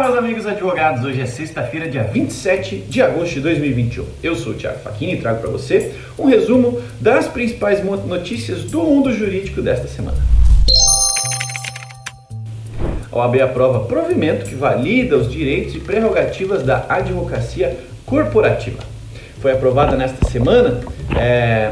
meus amigos advogados, hoje é sexta-feira, dia 27 de agosto de 2021. Eu sou o Thiago Facchini e trago para você um resumo das principais notícias do mundo jurídico desta semana. A OAB aprova provimento que valida os direitos e prerrogativas da advocacia corporativa. Foi aprovada nesta semana é,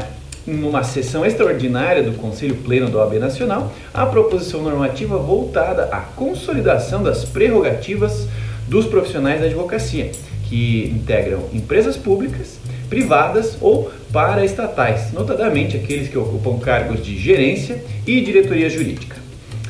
numa sessão extraordinária do Conselho Pleno da OAB Nacional, a proposição normativa voltada à consolidação das prerrogativas dos profissionais da advocacia, que integram empresas públicas, privadas ou paraestatais, notadamente aqueles que ocupam cargos de gerência e diretoria jurídica.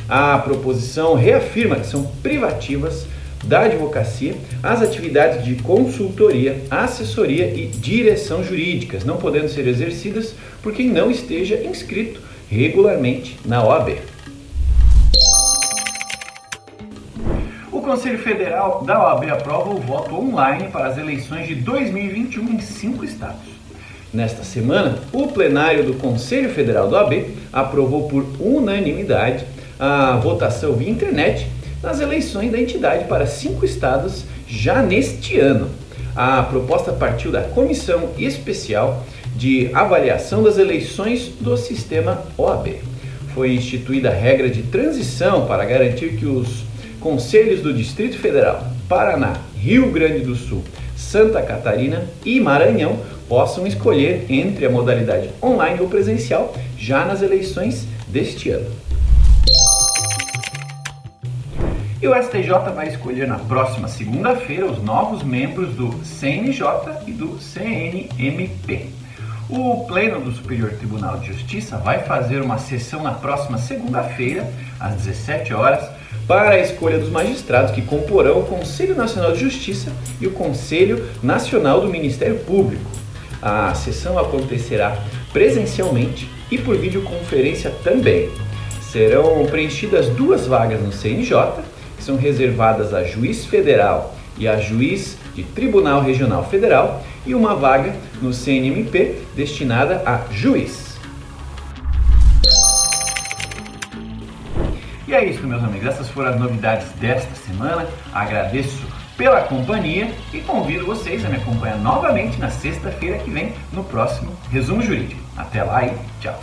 A proposição reafirma que são privativas da advocacia as atividades de consultoria, assessoria e direção jurídicas, não podendo ser exercidas por quem não esteja inscrito regularmente na OAB. O Conselho Federal da OAB aprova o voto online para as eleições de 2021 em cinco estados. Nesta semana, o plenário do Conselho Federal da OAB aprovou por unanimidade a votação via internet nas eleições da entidade para cinco estados já neste ano. A proposta partiu da Comissão Especial de Avaliação das Eleições do Sistema OAB. Foi instituída a regra de transição para garantir que os conselhos do Distrito Federal, Paraná, Rio Grande do Sul, Santa Catarina e Maranhão possam escolher entre a modalidade online ou presencial já nas eleições deste ano. E o STJ vai escolher na próxima segunda-feira os novos membros do CNJ e do CNMP. O Pleno do Superior Tribunal de Justiça vai fazer uma sessão na próxima segunda-feira, às 17 horas, para a escolha dos magistrados que comporão o Conselho Nacional de Justiça e o Conselho Nacional do Ministério Público. A sessão acontecerá presencialmente e por videoconferência também. Serão preenchidas duas vagas no CNJ que são reservadas a juiz federal e a juiz de Tribunal Regional Federal e uma vaga no CNMP destinada a juiz. E é isso, meus amigos. Essas foram as novidades desta semana. Agradeço pela companhia e convido vocês a me acompanhar novamente na sexta-feira que vem no próximo Resumo Jurídico. Até lá e tchau!